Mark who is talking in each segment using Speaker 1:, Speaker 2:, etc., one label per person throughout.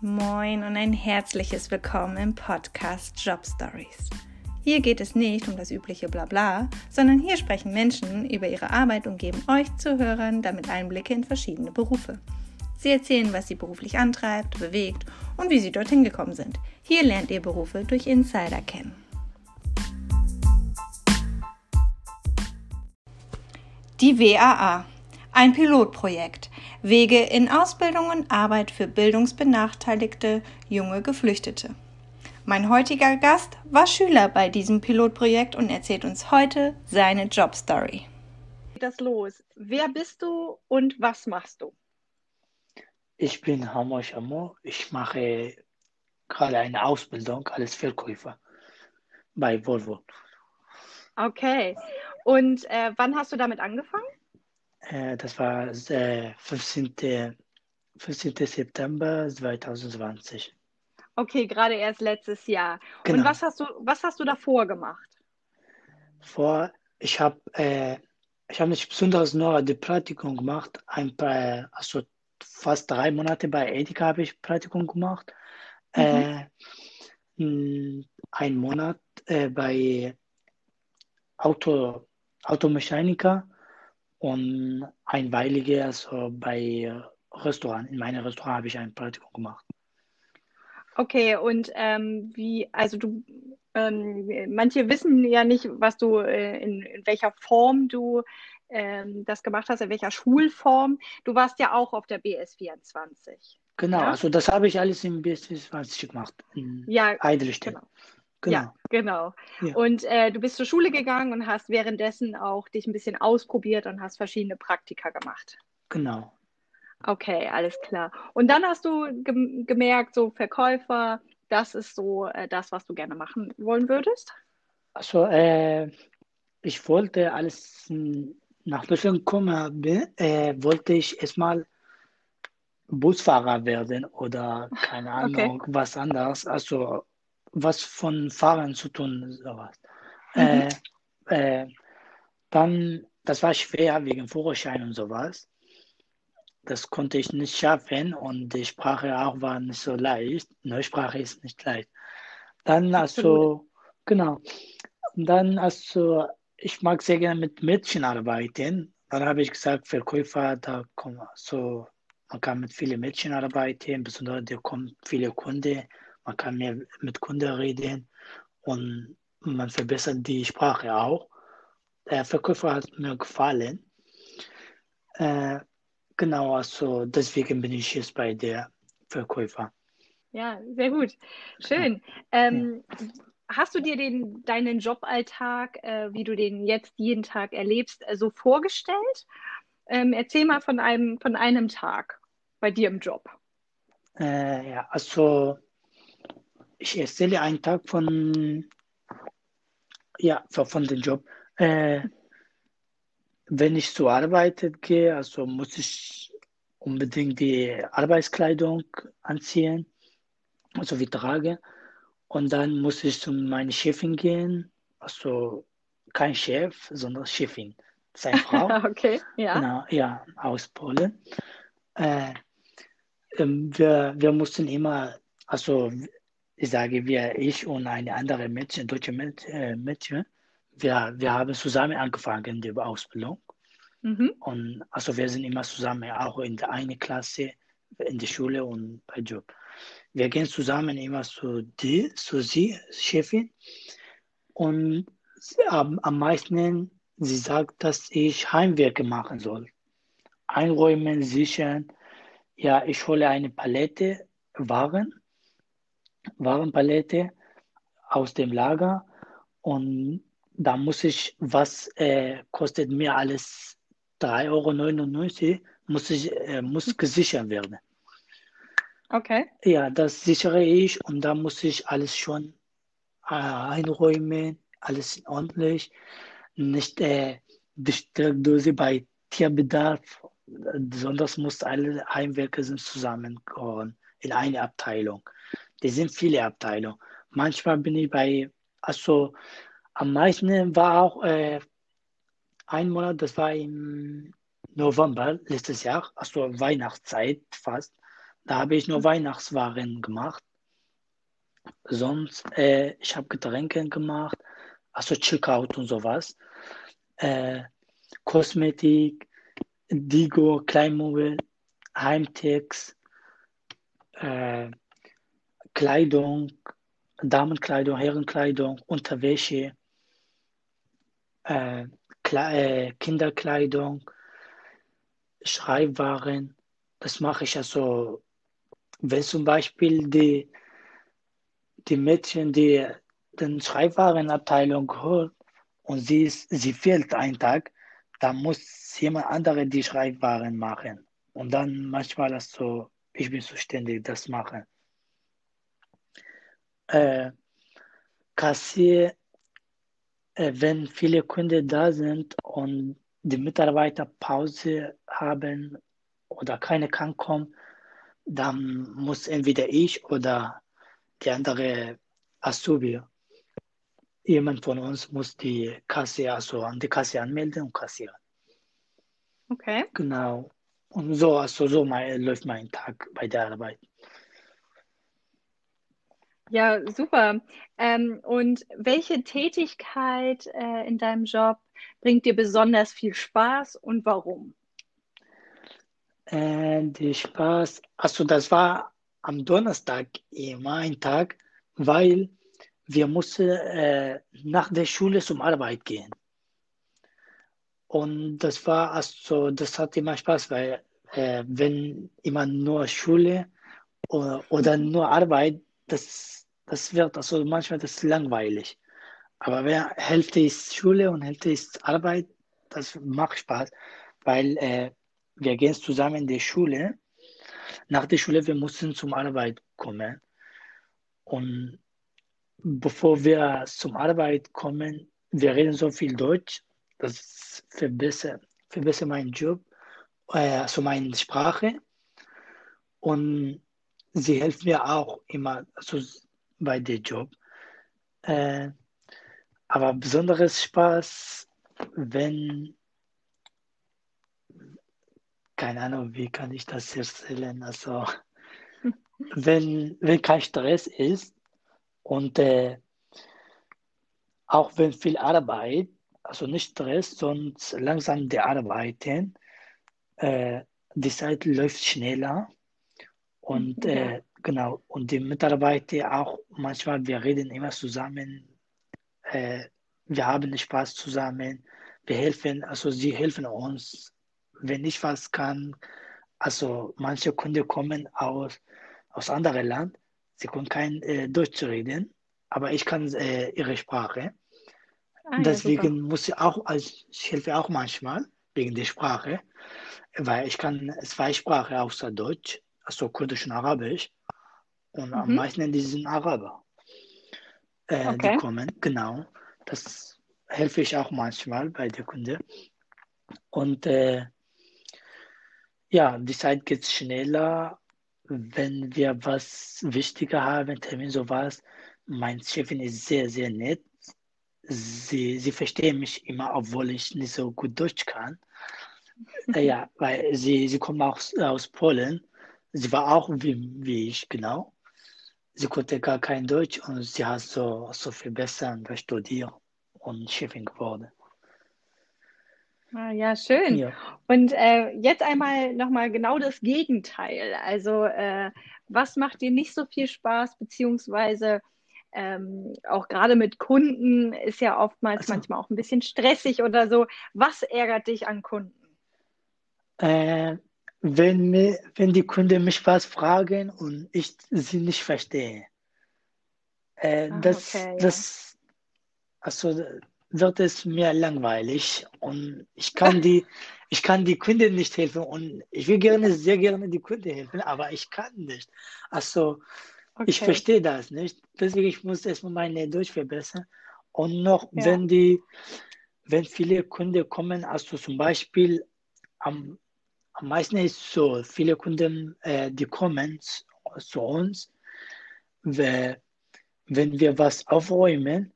Speaker 1: Moin und ein herzliches Willkommen im Podcast Job Stories. Hier geht es nicht um das übliche Blabla, sondern hier sprechen Menschen über ihre Arbeit und geben euch Zuhörern damit Einblicke in verschiedene Berufe. Sie erzählen, was sie beruflich antreibt, bewegt und wie sie dorthin gekommen sind. Hier lernt ihr Berufe durch Insider kennen. Die WAA, ein Pilotprojekt, Wege in Ausbildung und Arbeit für bildungsbenachteiligte junge Geflüchtete. Mein heutiger Gast war Schüler bei diesem Pilotprojekt und erzählt uns heute seine Jobstory.
Speaker 2: Geht das los? Wer bist du und was machst du?
Speaker 3: Ich bin Hamor Shamo. Ich mache gerade eine Ausbildung als Verkäufer bei Volvo.
Speaker 2: Okay. Und äh, wann hast du damit angefangen?
Speaker 3: Äh, das war äh, 15. 15. September 2020.
Speaker 2: Okay, gerade erst letztes Jahr.
Speaker 3: Genau.
Speaker 2: Und was hast du, was hast du davor gemacht?
Speaker 3: Vor, ich habe äh, ich habe nicht besonders nur die Praktikum gemacht, ein paar, also fast drei Monate bei Edeka habe ich Praktikum gemacht.
Speaker 2: Mhm.
Speaker 3: Äh, ein Monat äh, bei Auto, Automechaniker und einweilige also bei Restaurant. In meinem Restaurant habe ich ein Praktikum gemacht.
Speaker 2: Okay, und ähm, wie, also du, ähm, manche wissen ja nicht, was du, äh, in, in welcher Form du ähm, das gemacht hast, in welcher Schulform. Du warst ja auch auf der BS 24.
Speaker 3: Genau,
Speaker 2: Ja?
Speaker 3: also das habe ich alles im BS20 gemacht, in
Speaker 2: Ja,
Speaker 3: Eidelstedt.
Speaker 2: genau.
Speaker 3: Genau.
Speaker 2: Ja, genau.
Speaker 3: Ja.
Speaker 2: Und äh, du bist zur Schule gegangen und hast währenddessen auch dich ein bisschen ausprobiert und hast verschiedene Praktika gemacht.
Speaker 3: Genau.
Speaker 2: Okay, alles klar. Und dann hast du gem gemerkt, so Verkäufer, das ist so äh, das, was du gerne machen wollen würdest?
Speaker 3: Also, äh, ich wollte, als hm, nach Deutschland gekommen habe, äh, wollte ich erstmal Busfahrer werden oder keine
Speaker 2: Okay.
Speaker 3: Ahnung, was anderes. Also, was von Fahren zu tun, sowas.
Speaker 2: Mhm.
Speaker 3: Äh, äh, dann, das war schwer wegen Führerschein und sowas. Das konnte ich nicht schaffen und die Sprache auch war nicht so leicht. Neue Sprache ist nicht leicht. Dann also, genau. Dann also, ich mag sehr gerne mit Mädchen arbeiten. Dann habe ich gesagt, Verkäufer, da kommen so, man kann mit vielen Mädchen arbeiten, besonders da kommen viele Kunden, man kann mehr mit Kunden reden und man verbessert die Sprache auch. Der Verkäufer hat mir gefallen. Äh, genau, also deswegen bin ich jetzt bei der Verkäufer.
Speaker 2: Ja, sehr gut. Schön. Ähm, hast du dir den, deinen Joballtag, äh, wie du den jetzt jeden Tag erlebst, äh, so vorgestellt? Ähm, erzähl mal von einem, von einem Tag bei dir im Job.
Speaker 3: Äh, ja, also ich erzähle einen Tag von, ja, von, dem Job. Äh, wenn ich zur Arbeit gehe, also muss ich unbedingt die Arbeitskleidung anziehen, also wie trage. Und dann muss ich zu meiner Chefin gehen, also kein Chef, sondern Chefin, seine Frau.
Speaker 2: Okay, ja.
Speaker 3: Genau, ja, aus Polen. Äh, ähm, wir, wir mussten immer, also ich sage wir, ich und eine andere Mädchen, deutsche Mädchen, äh, Mädchen wir, wir haben zusammen angefangen, die Ausbildung.
Speaker 2: Mhm.
Speaker 3: Und also wir sind immer zusammen, auch in der einen Klasse, in der Schule und bei Job. Wir gehen zusammen immer zu die, zu sie, Chefin. Und am, am meisten, sie sagt, dass ich Heimwerke machen soll. Einräumen, sichern. Ja, ich hole eine Palette Waren, Warenpalette aus dem Lager und da muss ich, was äh, kostet mir alles 3,99 Euro, muss, ich, äh, muss gesichert werden.
Speaker 2: Okay.
Speaker 3: Ja, das sichere ich und da muss ich alles schon äh, einräumen, alles ordentlich, nicht äh, die Steckdose bei Tierbedarf, sondern muss alle Heimwerker sind zusammengehören in eine Abteilung. Die sind viele Abteilungen. Manchmal bin ich bei, also am meisten war auch äh, ein Monat, das war im November letztes Jahr, also Weihnachtszeit fast. Da habe ich nur Weihnachtswaren gemacht. Sonst, äh, ich habe Getränke gemacht, also Checkout und sowas. Äh, Kosmetik, Digo, Kleinmobil, Heimtex, äh, Kleidung, Damenkleidung, Herrenkleidung, Unterwäsche, äh, äh, Kinderkleidung, Schreibwaren. Das mache ich also, wenn zum Beispiel die, die Mädchen, die den Schreibwarenabteilung holt und sie, ist, sie fehlt einen Tag, dann muss jemand andere die Schreibwaren machen. Und dann manchmal also, ich bin zuständig, das machen. Äh, Kassier, äh, wenn viele Kunden da sind und die Mitarbeiter Pause haben oder keine kann kommen, dann muss entweder ich oder die andere Azubi, jemand von uns muss die Kasse, also an die Kasse anmelden und kassieren.
Speaker 2: Okay.
Speaker 3: Genau. Und so, also so mein, läuft mein Tag bei der Arbeit.
Speaker 2: Ja, super. Ähm, und welche Tätigkeit äh, in deinem Job bringt dir besonders viel Spaß und warum?
Speaker 3: Äh, die Spaß, also das war am Donnerstag immer ein Tag, weil wir mussten äh, nach der Schule zum Arbeit gehen. Und das war also, das hat immer Spaß, weil äh, wenn immer nur Schule oder, oder nur Arbeit, das, das wird also manchmal das ist langweilig. Aber wenn Hälfte ist Schule und Hälfte ist Arbeit, das macht Spaß, weil äh, wir gehen zusammen in die Schule. Nach der Schule, wir mussten zum Arbeit kommen. Und bevor wir zum Arbeit kommen, wir reden so viel Deutsch, das verbessert, verbessert meinen Job, äh, also meine Sprache. Und sie helfen mir auch immer also bei dem Job. Äh, aber besonderes Spaß, wenn, keine Ahnung, wie kann ich das erzählen? Also, wenn, wenn kein Stress ist und äh, auch wenn viel Arbeit, also nicht Stress, sondern langsam die Arbeiten, äh, die Zeit läuft schneller und
Speaker 2: Ja.
Speaker 3: äh, genau, und die Mitarbeiter auch manchmal, wir reden immer zusammen, äh, wir haben Spaß zusammen, wir helfen, also sie helfen uns, wenn ich was kann, also manche Kunden kommen aus, aus anderen Land, sie können kein äh, Deutsch reden, aber ich kann äh, ihre Sprache.
Speaker 2: Ah, ja.
Speaker 3: Deswegen muss ich auch, also ich helfe auch manchmal wegen der Sprache, weil ich kann zwei Sprachen außer Deutsch, also Kurdisch und Arabisch. Und am
Speaker 2: Mhm.
Speaker 3: meisten die sind Araber. Äh,
Speaker 2: Okay.
Speaker 3: Die kommen, genau. Das helfe ich auch manchmal bei der Kunde. Und äh, ja, die Zeit geht schneller, wenn wir was wichtiger haben, Termin, sowas. Mein Chefin ist sehr, sehr nett. Sie, sie verstehen mich immer, obwohl ich nicht so gut Deutsch kann. Äh, ja, weil sie, sie kommt auch aus Polen. Sie war auch wie, wie ich, genau. Sie konnte gar kein Deutsch und sie hat so, so viel besser studiert und Chefin geworden.
Speaker 2: Ah, ja, schön.
Speaker 3: Ja.
Speaker 2: Und äh, jetzt einmal nochmal genau das Gegenteil. Also, äh, was macht dir nicht so viel Spaß, beziehungsweise ähm, auch gerade mit Kunden ist ja oftmals
Speaker 3: Ach so.
Speaker 2: manchmal auch ein bisschen stressig oder so. Was ärgert dich an Kunden?
Speaker 3: Äh, wenn, mir, wenn die Kunden mich was fragen und ich sie nicht verstehe, äh,
Speaker 2: Ah,
Speaker 3: das,
Speaker 2: okay, ja.
Speaker 3: das, also wird es mir langweilig und ich kann die, ich kann die Kunden nicht helfen und ich will gerne, sehr gerne die Kunden helfen, aber ich kann nicht. Also ich
Speaker 2: Okay.
Speaker 3: verstehe das nicht. Deswegen ich muss erstmal meine Deutsch verbessern. Und noch,
Speaker 2: Ja.
Speaker 3: wenn die, wenn viele Kunden kommen, also zum Beispiel am, am meisten ist so, viele Kunden, äh, die kommen zu, uns, we- wenn wir was aufräumen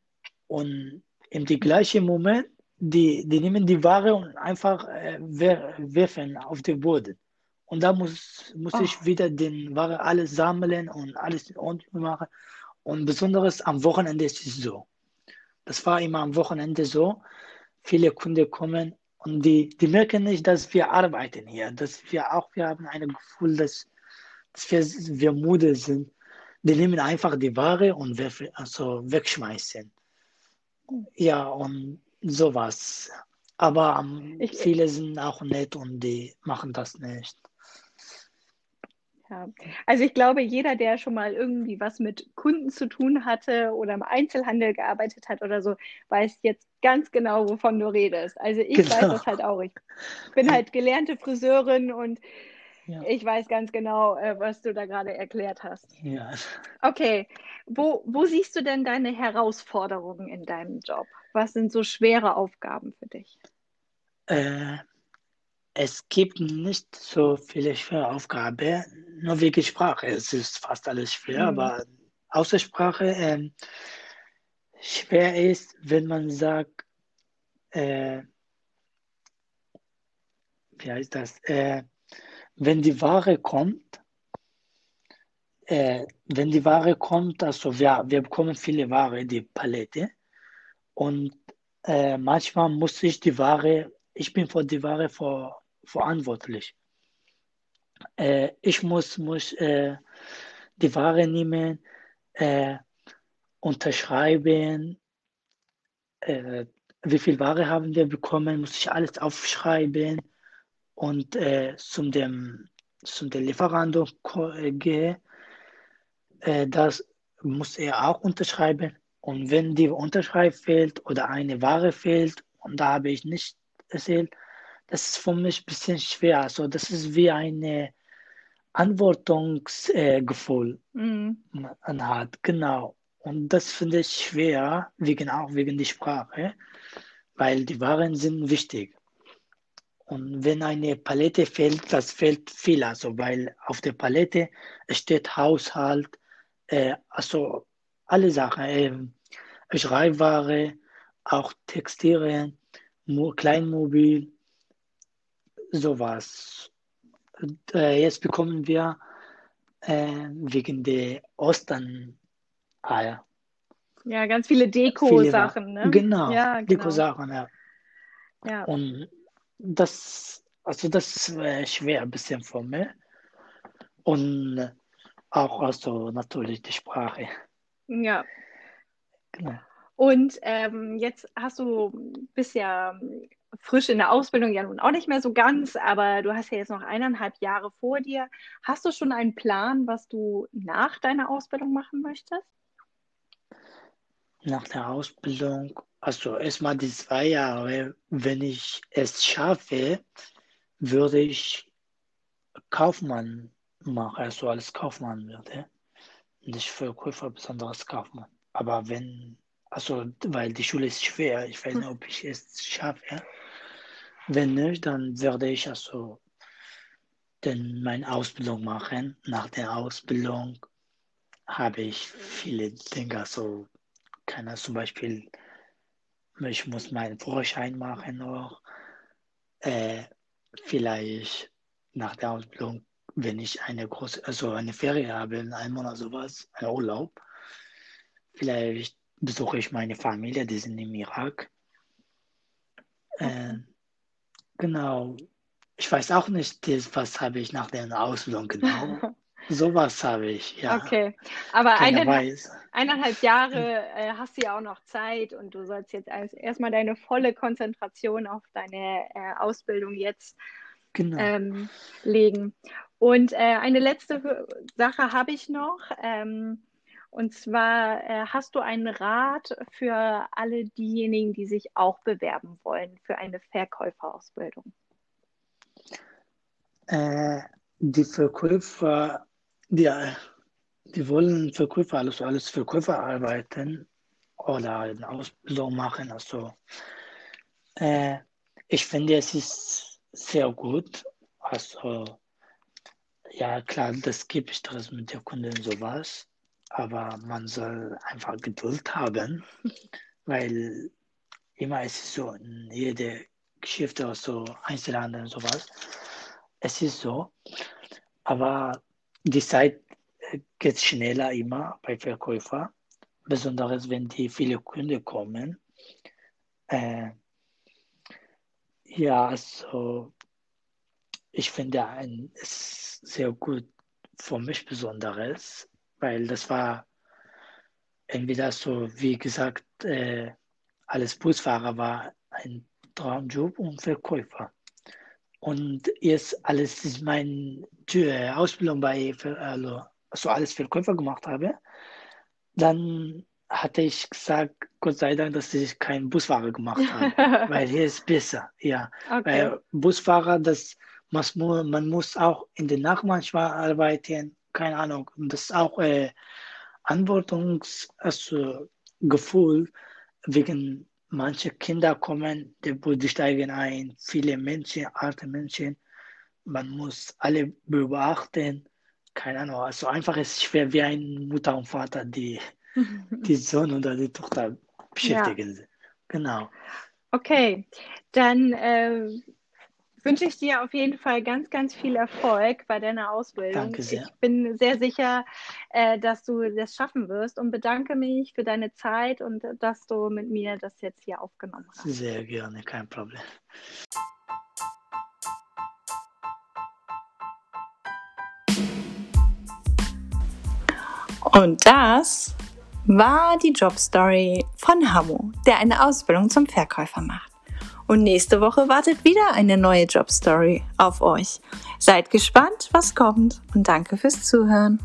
Speaker 3: und im gleichen Moment, die, die nehmen die Ware und einfach äh, wer- werfen auf den Boden. Und da muss, muss
Speaker 2: Oh.
Speaker 3: ich wieder den Ware alles sammeln und alles in Ordnung machen. Und besonders am Wochenende ist es so. Das war immer am Wochenende so. Viele Kunden kommen und die, die merken nicht, dass wir arbeiten hier, dass wir auch, wir haben ein Gefühl, dass, dass wir, wir müde sind. Die nehmen einfach die Ware und werfen, also wegschmeißen. Ja, und sowas. Aber ähm,
Speaker 2: Ich-
Speaker 3: viele sind auch nett und die machen das nicht.
Speaker 2: Ja. Also ich glaube, jeder, der schon mal irgendwie was mit Kunden zu tun hatte oder im Einzelhandel gearbeitet hat oder so, weiß jetzt ganz genau, wovon du redest. Also ich weiß
Speaker 3: Genau.
Speaker 2: das halt auch. Ich bin halt gelernte Friseurin und
Speaker 3: Ja.
Speaker 2: ich weiß ganz genau, äh, was du da gerade erklärt hast.
Speaker 3: Ja.
Speaker 2: Okay, wo, wo siehst du denn deine Herausforderungen in deinem Job? Was sind so schwere Aufgaben für dich?
Speaker 3: Äh, es gibt nicht so viele schwere Aufgaben, nur wegen Sprache. Es ist fast alles schwer,
Speaker 2: Mhm.
Speaker 3: aber außer Sprache ähm, schwer ist, wenn man sagt, äh, wie heißt das? Äh, wenn die Ware kommt, äh, wenn die Ware kommt, also wir, wir bekommen viele Ware, die Palette, und äh, manchmal muss ich die Ware, ich bin für die Ware vor, verantwortlich. Äh, ich muss, muss äh, die Ware nehmen, äh, unterschreiben, äh, wie viel Ware haben wir bekommen, muss ich alles aufschreiben und äh, zum dem, zum dem Lieferanten ko- äh, gehe. Das muss er auch unterschreiben. Und wenn die Unterschrift fehlt oder eine Ware fehlt und da habe ich nicht erzählt, das ist für mich ein bisschen schwer. Also das ist wie eine Antwortungsgefühl
Speaker 2: Mhm.
Speaker 3: man hat. Genau. Und das finde ich schwer, wegen, auch wegen der Sprache, weil die Waren sind wichtig. Und wenn eine Palette fehlt, das fehlt viel, also weil auf der Palette steht Haushalt, äh, also alle Sachen, äh, Schreibware, auch Textilien, Mo Kleinmobil, sowas. Äh, jetzt bekommen wir äh, wegen der Ostern Eier.
Speaker 2: Ja, ganz viele Deko-Sachen, ne?
Speaker 3: Genau,
Speaker 2: Ja, genau.
Speaker 3: Deko-Sachen, ja.
Speaker 2: Ja.
Speaker 3: Und das, also das ist äh, schwer ein bisschen für mich. Und auch also natürlich die Sprache.
Speaker 2: Ja.
Speaker 3: Genau.
Speaker 2: Und ähm, jetzt hast du, bist ja frisch in der Ausbildung, ja nun auch nicht mehr so ganz, aber du hast ja jetzt noch eineinhalb Jahre vor dir. Hast du schon einen Plan, was du nach deiner Ausbildung machen möchtest?
Speaker 3: Nach der Ausbildung, also erstmal die zwei Jahre, wenn ich es schaffe, würde ich Kaufmann machen, also als Kaufmann würde. Nicht Verkäufer, besonderes Kaufmann. Aber wenn, also, weil die Schule ist schwer, ich weiß nicht, ob ich es schaffe. Wenn nicht, dann werde ich also dann meine Ausbildung machen. Nach der Ausbildung habe ich viele Dinge, also keine zum Beispiel, ich muss meinen Führerschein machen noch. Äh, vielleicht nach der Ausbildung, wenn ich eine große, also eine Ferie habe, in einem Monat sowas, einen Urlaub, vielleicht besuche ich meine Familie, die sind im Irak. Äh, genau. Ich weiß auch nicht, was habe ich nach der Ausbildung genau. Sowas habe ich, ja.
Speaker 2: Okay, aber eineinhalb, eineinhalb Jahre äh, hast du ja auch noch Zeit und du sollst jetzt erst- erstmal deine volle Konzentration auf deine äh, Ausbildung jetzt
Speaker 3: Genau.
Speaker 2: ähm, legen. Und äh, eine letzte Sache habe ich noch. Ähm, und zwar äh, hast du einen Rat für alle diejenigen, die sich auch bewerben wollen für eine Verkäuferausbildung?
Speaker 3: Äh, die Verkäufer, die, die wollen Verkäufer, also alles Verkäufer arbeiten oder eine Ausbildung machen. Also, äh, ich finde, es ist sehr gut. Also, ja, klar, das gibt Stress mit der Kunden und sowas, aber man soll einfach Geduld haben, weil immer ist es so in jeder Geschäfte, also Einzelhandel und sowas. es ist so. Aber die Zeit geht schneller immer bei Verkäufern, besonders wenn die viele Kunden kommen. Äh, ja, also ich finde ein, sehr gut für mich Besonderes, weil das war entweder so, wie gesagt, äh, als Busfahrer war ein Traumjob und Verkäufer. Und jetzt alles ist meine Ausbildung bei, also, also alles Verkäufer gemacht habe, dann hatte ich gesagt, Gott sei Dank, dass ich keinen Busfahrer gemacht habe, weil hier ist besser, ja. Okay. Weil Busfahrer, das man, man muss auch in der Nacht manchmal arbeiten, keine Ahnung, und das ist auch äh, Antwortungsgefühl also, wegen manche Kinder kommen, die, die steigen ein, viele Menschen, alte Menschen, man muss alle beobachten, keine Ahnung, also einfach ist es schwer wie ein Mutter und Vater, die die Sohn oder die Tochter beschäftigen. Ja. Genau.
Speaker 2: Okay, dann äh, wünsche ich dir auf jeden Fall ganz, ganz viel Erfolg bei deiner Ausbildung.
Speaker 3: Danke sehr.
Speaker 2: Ich bin sehr sicher, äh, dass du das schaffen wirst und bedanke mich für deine Zeit und dass du mit mir das jetzt hier aufgenommen hast.
Speaker 3: Sehr gerne, kein Problem.
Speaker 1: Und das war die Jobstory von Hamo, der eine Ausbildung zum Verkäufer macht. Und nächste Woche wartet wieder eine neue Jobstory auf euch. Seid gespannt, was kommt und danke fürs Zuhören.